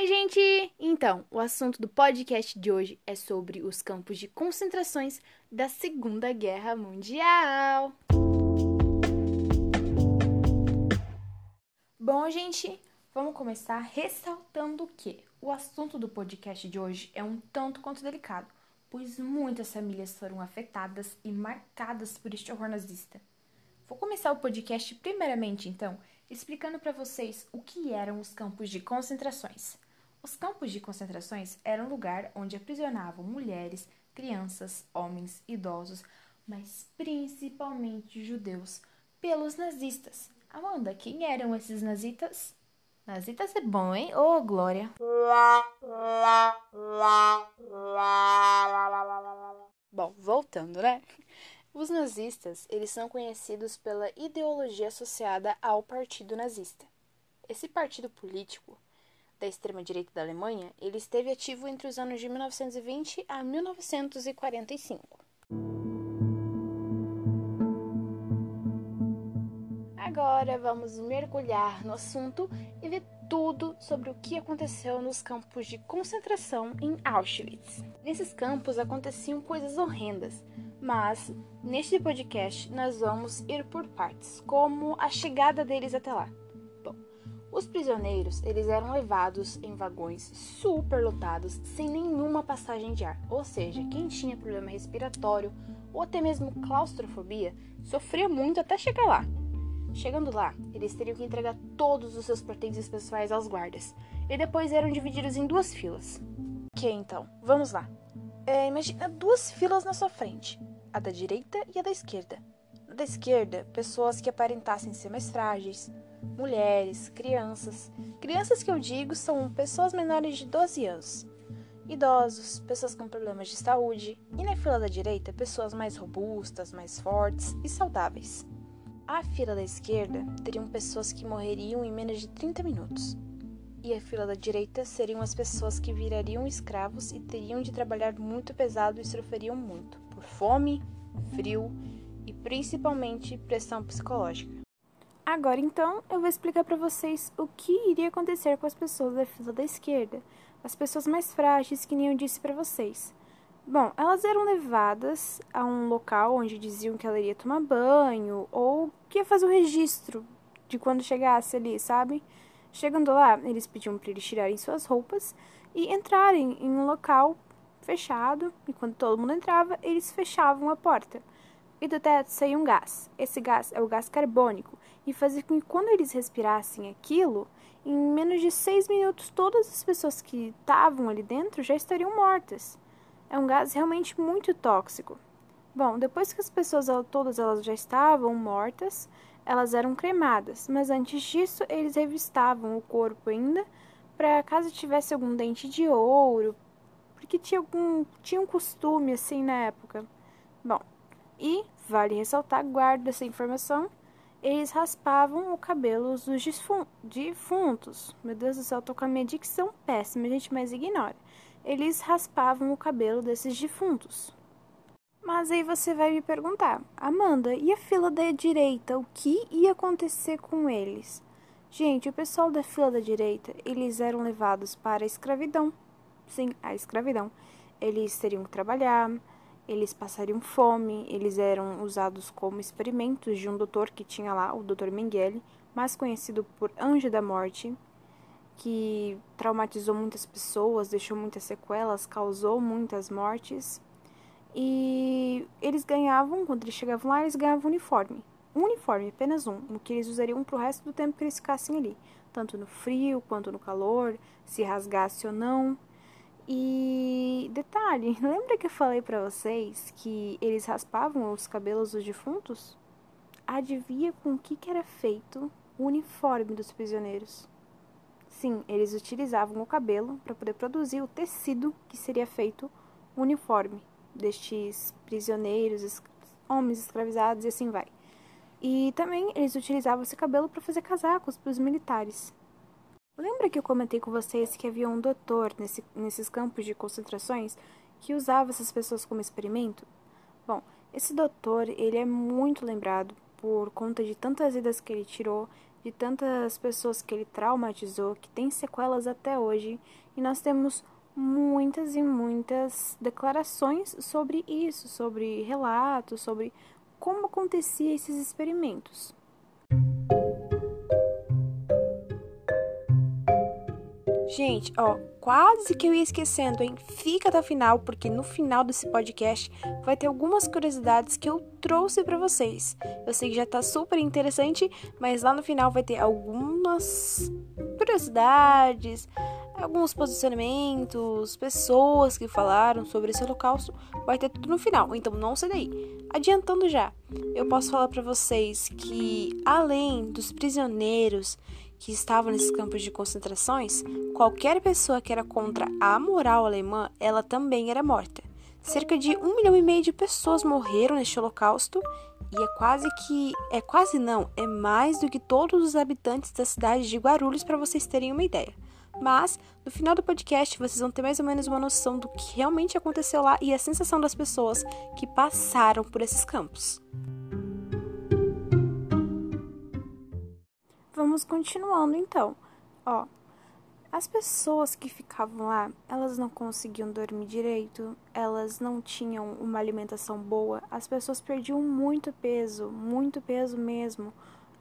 Oi, gente! Então, o assunto do podcast de hoje é sobre os campos de concentrações da Segunda Guerra Mundial. Bom, gente, vamos começar ressaltando que o assunto do podcast de hoje é um tanto quanto delicado, pois muitas famílias foram afetadas e marcadas por este horror nazista. Vou começar o podcast primeiramente, então, explicando para vocês o que eram os campos de concentrações. Os campos de concentrações eram lugar onde aprisionavam mulheres, crianças, homens, idosos, mas principalmente judeus, pelos nazistas. Amanda, quem eram esses nazistas? Nazistas é bom, hein? Ô, oh, Glória! Bom, voltando, né? Os nazistas, eles são conhecidos pela ideologia associada ao Partido Nazista. Esse partido político da extrema-direita da Alemanha, ele esteve ativo entre os anos de 1920 a 1945. Agora vamos mergulhar no assunto e ver tudo sobre o que aconteceu nos campos de concentração em Auschwitz. Nesses campos aconteciam coisas horrendas, mas neste podcast nós vamos ir por partes, como a chegada deles até lá. Os prisioneiros eles eram levados em vagões super lotados, sem nenhuma passagem de ar, ou seja, quem tinha problema respiratório ou até mesmo claustrofobia sofria muito até chegar lá. Chegando lá, eles teriam que entregar todos os seus pertences pessoais aos guardas, e depois eram divididos em duas filas. Que então, vamos lá. É, imagina duas filas na sua frente a da direita e a da esquerda. Da esquerda, pessoas que aparentassem ser mais frágeis, mulheres, crianças. Crianças que eu digo são pessoas menores de 12 anos. Idosos, pessoas com problemas de saúde, e na fila da direita, pessoas mais robustas, mais fortes e saudáveis. A fila da esquerda teriam pessoas que morreriam em menos de 30 minutos. E a fila da direita seriam as pessoas que virariam escravos e teriam de trabalhar muito pesado e sofreriam muito por fome, frio e principalmente pressão psicológica. Agora então eu vou explicar para vocês o que iria acontecer com as pessoas da fila da esquerda, as pessoas mais frágeis que nem eu disse para vocês. Bom, elas eram levadas a um local onde diziam que ela iria tomar banho ou que ia fazer o registro de quando chegasse ali, sabe? Chegando lá, eles pediam para eles tirarem suas roupas e entrarem em um local fechado, e quando todo mundo entrava, eles fechavam a porta. E do teto saía um gás. Esse gás é o gás carbônico, e fazia com que quando eles respirassem aquilo, em menos de seis minutos todas as pessoas que estavam ali dentro já estariam mortas. É um gás realmente muito tóxico. Bom, depois que as pessoas todas elas já estavam mortas, elas eram cremadas, mas antes disso eles revistavam o corpo ainda para caso tivesse algum dente de ouro, porque tinha, algum, tinha um costume assim na época. Bom, e, vale ressaltar, guarda essa informação, eles raspavam o cabelo dos defuntos. Meu Deus do céu, tô com a minha dicção péssima, gente, mas ignora. Eles raspavam o cabelo desses defuntos. Mas aí você vai me perguntar, Amanda, e a fila da direita? O que ia acontecer com eles? Gente, o pessoal da fila da direita, eles eram levados para a escravidão sim, a escravidão. Eles teriam que trabalhar, eles passariam fome, eles eram usados como experimentos de um doutor que tinha lá, o Dr. Mengele, mais conhecido por Anjo da Morte, que traumatizou muitas pessoas, deixou muitas sequelas, causou muitas mortes. E eles ganhavam, quando eles chegavam lá, eles ganhavam uniforme. Um uniforme, apenas um, no que eles usariam para o resto do tempo que eles ficassem ali, tanto no frio quanto no calor, se rasgasse ou não. E detalhe, lembra que eu falei para vocês que eles raspavam os cabelos dos defuntos? Adivinha com que, que era feito o uniforme dos prisioneiros? Sim, eles utilizavam o cabelo para poder produzir o tecido que seria feito o uniforme destes prisioneiros, homens escravizados e assim vai. E também eles utilizavam esse cabelo para fazer casacos para os militares. Lembra que eu comentei com vocês que havia um doutor nesse, nesses campos de concentrações que usava essas pessoas como experimento? Bom, esse doutor, ele é muito lembrado por conta de tantas vidas que ele tirou de tantas pessoas que ele traumatizou, que tem sequelas até hoje, e nós temos muitas e muitas declarações sobre isso, sobre relatos, sobre como acontecia esses experimentos. Gente, ó, quase que eu ia esquecendo, hein? Fica até o final, porque no final desse podcast vai ter algumas curiosidades que eu trouxe para vocês. Eu sei que já tá super interessante, mas lá no final vai ter algumas curiosidades, alguns posicionamentos, pessoas que falaram sobre esse holocausto, vai ter tudo no final. Então não sai daí. Adiantando já, eu posso falar para vocês que além dos prisioneiros que estavam nesses campos de concentrações, qualquer pessoa que era contra a moral alemã, ela também era morta. Cerca de um milhão e meio de pessoas morreram neste holocausto e é quase que é quase não, é mais do que todos os habitantes da cidade de Guarulhos para vocês terem uma ideia. Mas no final do podcast vocês vão ter mais ou menos uma noção do que realmente aconteceu lá e a sensação das pessoas que passaram por esses campos. Vamos continuando então. Ó, as pessoas que ficavam lá, elas não conseguiam dormir direito, elas não tinham uma alimentação boa, as pessoas perdiam muito peso, muito peso mesmo,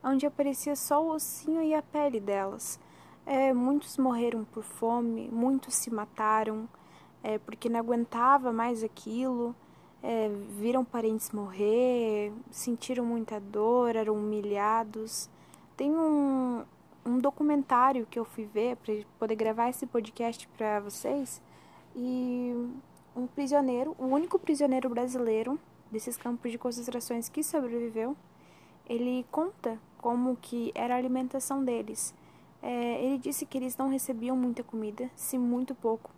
onde aparecia só o ossinho e a pele delas. É, muitos morreram por fome, muitos se mataram é, porque não aguentava mais aquilo, é, viram parentes morrer, sentiram muita dor, eram humilhados. Tem um, um documentário que eu fui ver para poder gravar esse podcast para vocês e um prisioneiro, o único prisioneiro brasileiro desses campos de concentrações que sobreviveu, ele conta como que era a alimentação deles. É, ele disse que eles não recebiam muita comida, se muito pouco,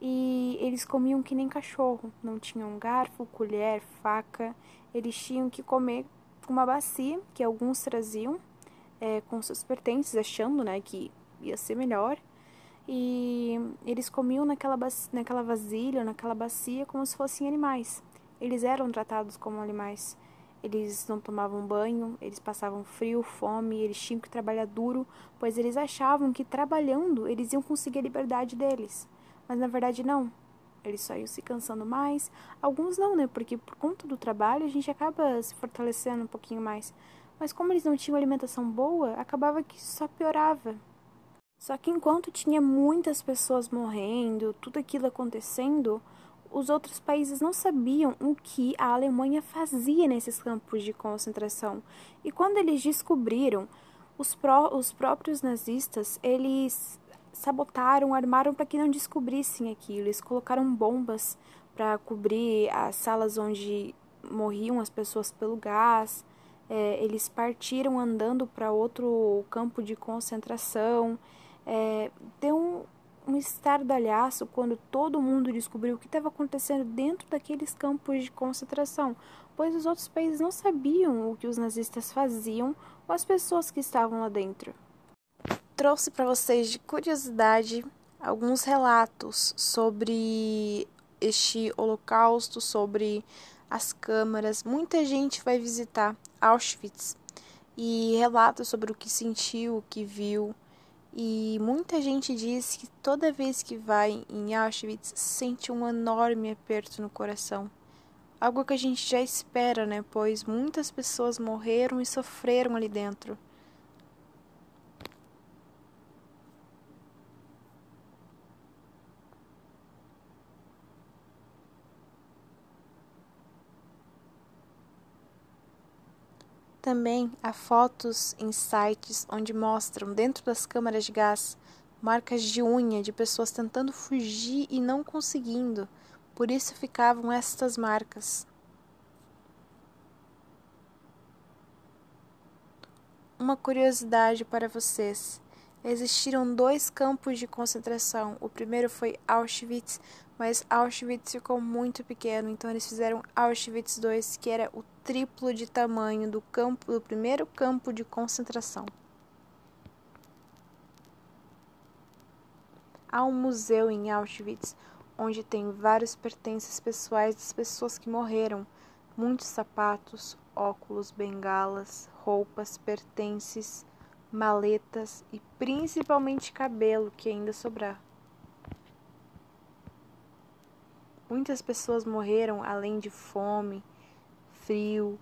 e eles comiam que nem cachorro, não tinham garfo, colher, faca, eles tinham que comer com uma bacia que alguns traziam é, com seus pertences, achando né, que ia ser melhor. E eles comiam naquela, naquela vasilha, naquela bacia, como se fossem animais. Eles eram tratados como animais. Eles não tomavam banho, eles passavam frio, fome, eles tinham que trabalhar duro, pois eles achavam que trabalhando eles iam conseguir a liberdade deles. Mas na verdade não. Eles só iam se cansando mais. Alguns não, né? Porque por conta do trabalho a gente acaba se fortalecendo um pouquinho mais. Mas como eles não tinham alimentação boa, acabava que só piorava. Só que enquanto tinha muitas pessoas morrendo, tudo aquilo acontecendo, os outros países não sabiam o que a Alemanha fazia nesses campos de concentração. E quando eles descobriram, os, pró os próprios nazistas, eles sabotaram, armaram para que não descobrissem aquilo. Eles colocaram bombas para cobrir as salas onde morriam as pessoas pelo gás é, eles partiram andando para outro campo de concentração. É, deu um, um estardalhaço quando todo mundo descobriu o que estava acontecendo dentro daqueles campos de concentração, pois os outros países não sabiam o que os nazistas faziam com as pessoas que estavam lá dentro. Trouxe para vocês de curiosidade alguns relatos sobre este holocausto, sobre as câmaras. Muita gente vai visitar Auschwitz e relata sobre o que sentiu, o que viu. E muita gente diz que toda vez que vai em Auschwitz sente um enorme aperto no coração. Algo que a gente já espera, né? Pois muitas pessoas morreram e sofreram ali dentro. Também há fotos em sites onde mostram, dentro das câmaras de gás, marcas de unha de pessoas tentando fugir e não conseguindo. Por isso ficavam estas marcas. Uma curiosidade para vocês: existiram dois campos de concentração. O primeiro foi Auschwitz, mas Auschwitz ficou muito pequeno, então eles fizeram Auschwitz II, que era o triplo de tamanho do campo do primeiro campo de concentração. Há um museu em Auschwitz onde tem vários pertences pessoais das pessoas que morreram, muitos sapatos, óculos, bengalas, roupas, pertences, maletas e principalmente cabelo que ainda sobrar. Muitas pessoas morreram além de fome, frio,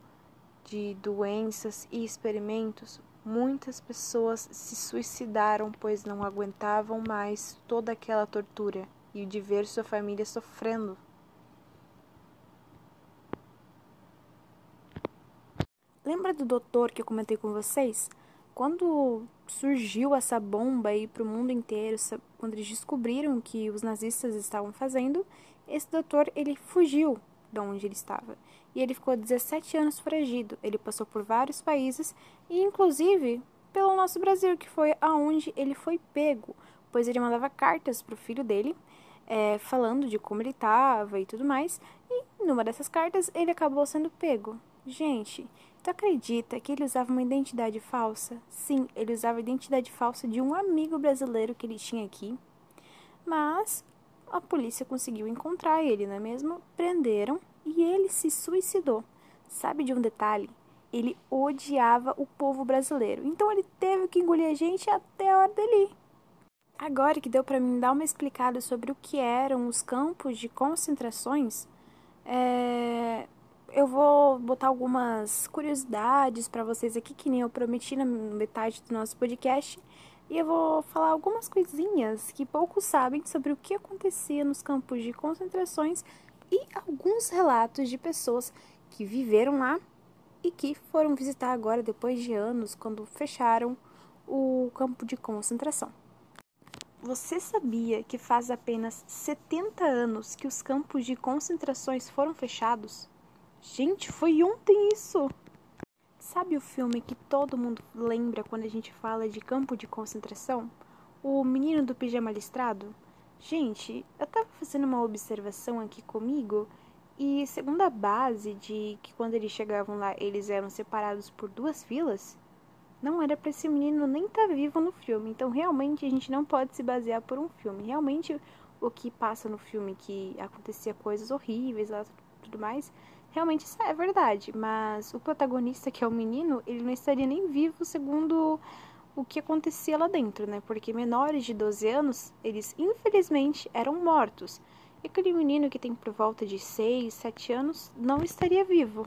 de doenças e experimentos. Muitas pessoas se suicidaram pois não aguentavam mais toda aquela tortura e de ver sua família sofrendo. Lembra do doutor que eu comentei com vocês? Quando surgiu essa bomba aí para o mundo inteiro, quando eles descobriram o que os nazistas estavam fazendo, esse doutor ele fugiu de onde ele estava e ele ficou 17 anos foragido. Ele passou por vários países e inclusive pelo nosso Brasil, que foi aonde ele foi pego, pois ele mandava cartas para o filho dele é, falando de como ele estava e tudo mais. E numa dessas cartas ele acabou sendo pego. Gente, tu acredita que ele usava uma identidade falsa? Sim, ele usava a identidade falsa de um amigo brasileiro que ele tinha aqui. Mas a polícia conseguiu encontrar ele, não é mesmo? Prenderam e ele se suicidou. Sabe de um detalhe? Ele odiava o povo brasileiro. Então ele teve que engolir a gente até a hora dele. Agora que deu para mim dar uma explicada sobre o que eram os campos de concentrações, é... eu vou botar algumas curiosidades para vocês aqui, que nem eu prometi na metade do nosso podcast, e eu vou falar algumas coisinhas que poucos sabem sobre o que acontecia nos campos de concentrações e alguns relatos de pessoas que viveram lá e que foram visitar agora depois de anos quando fecharam o campo de concentração. Você sabia que faz apenas 70 anos que os campos de concentrações foram fechados? Gente, foi ontem isso! Sabe o filme que todo mundo lembra quando a gente fala de campo de concentração? O Menino do Pijama Listrado? Gente, eu tava fazendo uma observação aqui comigo e segundo a base de que quando eles chegavam lá eles eram separados por duas filas, não era para esse menino nem estar tá vivo no filme. Então, realmente, a gente não pode se basear por um filme. Realmente, o que passa no filme, que acontecia coisas horríveis lá tudo mais, realmente isso é verdade. Mas o protagonista, que é o menino, ele não estaria nem vivo segundo o que acontecia lá dentro, né? Porque menores de 12 anos, eles infelizmente eram mortos. E aquele menino que tem por volta de 6, 7 anos não estaria vivo.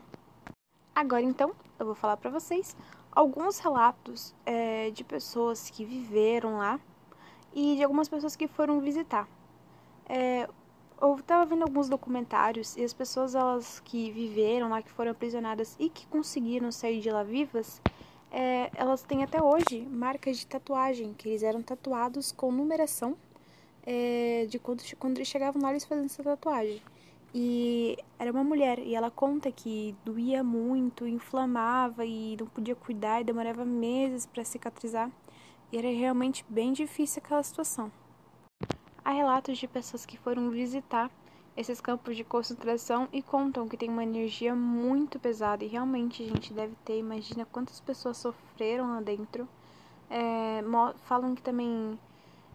Agora então, eu vou falar para vocês alguns relatos é, de pessoas que viveram lá e de algumas pessoas que foram visitar. É, eu estava vendo alguns documentários e as pessoas elas que viveram lá, que foram aprisionadas e que conseguiram sair de lá vivas, é, elas têm até hoje marcas de tatuagem, que eles eram tatuados com numeração é, de quando, quando eles chegavam lá eles faziam essa tatuagem. E era uma mulher, e ela conta que doía muito, inflamava e não podia cuidar e demorava meses para cicatrizar. E era realmente bem difícil aquela situação. Relatos de pessoas que foram visitar esses campos de concentração e contam que tem uma energia muito pesada. E realmente a gente deve ter, imagina quantas pessoas sofreram lá dentro. É, falam que também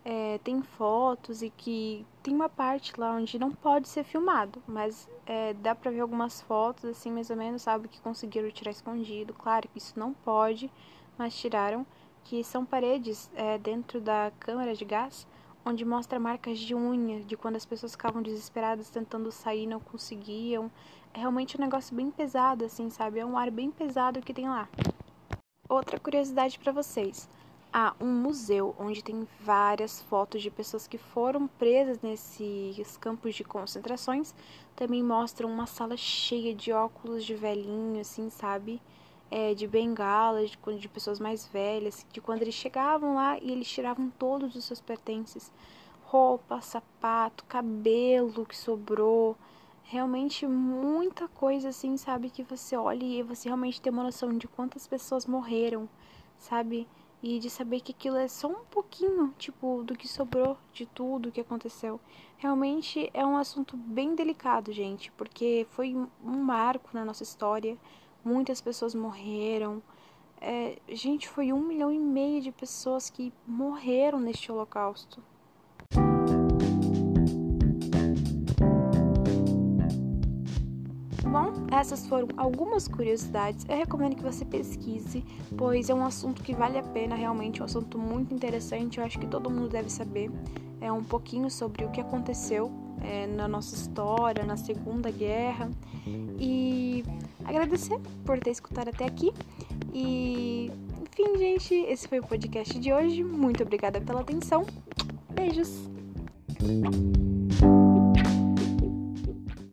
é, tem fotos e que tem uma parte lá onde não pode ser filmado, mas é, dá pra ver algumas fotos, assim, mais ou menos, sabe, que conseguiram tirar escondido. Claro que isso não pode, mas tiraram, que são paredes é, dentro da câmara de gás, onde mostra marcas de unha, de quando as pessoas ficavam desesperadas tentando sair e não conseguiam. É realmente um negócio bem pesado, assim, sabe? É um ar bem pesado que tem lá. Outra curiosidade para vocês há um museu onde tem várias fotos de pessoas que foram presas nesses campos de concentrações. Também mostram uma sala cheia de óculos de velhinho, assim, sabe? É, de bengalas, de, de pessoas mais velhas, de quando eles chegavam lá e eles tiravam todos os seus pertences. Roupa, sapato, cabelo que sobrou. Realmente muita coisa assim, sabe? Que você olha e você realmente tem uma noção de quantas pessoas morreram, sabe? e de saber que aquilo é só um pouquinho, tipo, do que sobrou de tudo que aconteceu. Realmente é um assunto bem delicado, gente, porque foi um marco na nossa história. Muitas pessoas morreram. É, gente, foi um milhão e meio de pessoas que morreram neste holocausto. Bom, Essas foram algumas curiosidades. Eu recomendo que você pesquise, pois é um assunto que vale a pena, realmente, um assunto muito interessante. Eu acho que todo mundo deve saber é, um pouquinho sobre o que aconteceu é, na nossa história, na Segunda Guerra. E agradecer por ter escutado até aqui. E, enfim, gente, esse foi o podcast de hoje. Muito obrigada pela atenção. Beijos!